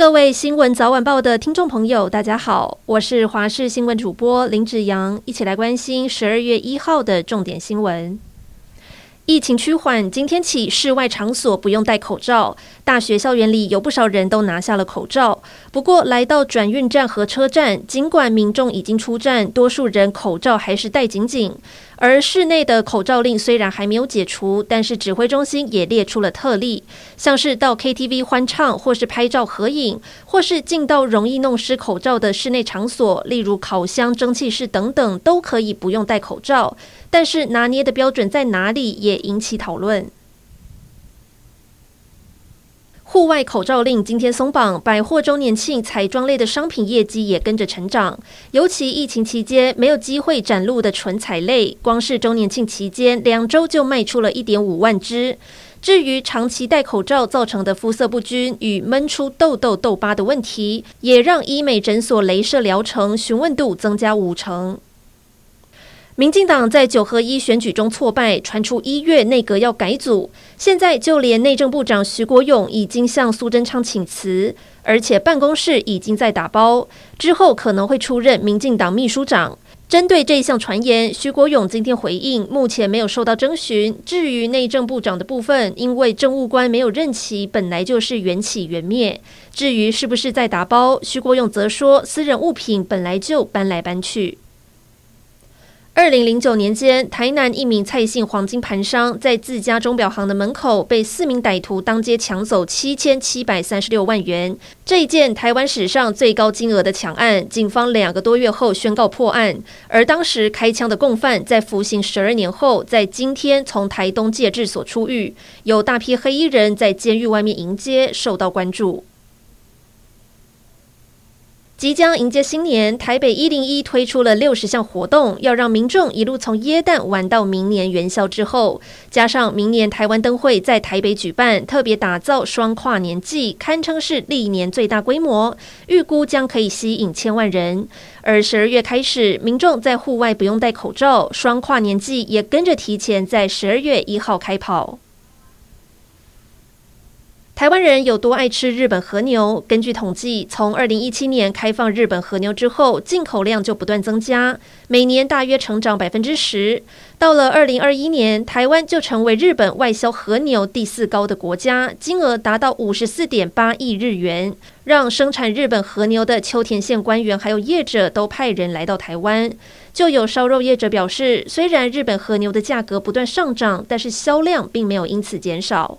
各位新闻早晚报的听众朋友，大家好，我是华视新闻主播林子阳，一起来关心十二月一号的重点新闻。疫情趋缓，今天起室外场所不用戴口罩。大学校园里有不少人都拿下了口罩。不过，来到转运站和车站，尽管民众已经出站，多数人口罩还是戴紧紧。而室内的口罩令虽然还没有解除，但是指挥中心也列出了特例，像是到 KTV 欢唱，或是拍照合影，或是进到容易弄湿口罩的室内场所，例如烤箱、蒸汽室等等，都可以不用戴口罩。但是拿捏的标准在哪里，也引起讨论。户外口罩令今天松绑，百货周年庆彩妆类的商品业绩也跟着成长。尤其疫情期间没有机会展露的唇彩类，光是周年庆期间两周就卖出了一点五万支。至于长期戴口罩造成的肤色不均与闷出痘痘痘疤的问题，也让医美诊所镭射疗程询问度增加五成。民进党在九合一选举中挫败，传出一月内阁要改组。现在就连内政部长徐国勇已经向苏贞昌请辞，而且办公室已经在打包，之后可能会出任民进党秘书长。针对这一项传言，徐国勇今天回应，目前没有受到征询。至于内政部长的部分，因为政务官没有任期，本来就是缘起缘灭。至于是不是在打包，徐国勇则说，私人物品本来就搬来搬去。二零零九年间，台南一名蔡姓黄金盘商在自家钟表行的门口被四名歹徒当街抢走七千七百三十六万元。这一件台湾史上最高金额的抢案，警方两个多月后宣告破案。而当时开枪的共犯在服刑十二年后，在今天从台东戒治所出狱，有大批黑衣人在监狱外面迎接，受到关注。即将迎接新年，台北一零一推出了六十项活动，要让民众一路从耶诞玩到明年元宵之后。加上明年台湾灯会在台北举办，特别打造双跨年祭，堪称是历年最大规模，预估将可以吸引千万人。而十二月开始，民众在户外不用戴口罩，双跨年祭也跟着提前在十二月一号开跑。台湾人有多爱吃日本和牛？根据统计，从二零一七年开放日本和牛之后，进口量就不断增加，每年大约成长百分之十。到了二零二一年，台湾就成为日本外销和牛第四高的国家，金额达到五十四点八亿日元，让生产日本和牛的秋田县官员还有业者都派人来到台湾。就有烧肉业者表示，虽然日本和牛的价格不断上涨，但是销量并没有因此减少。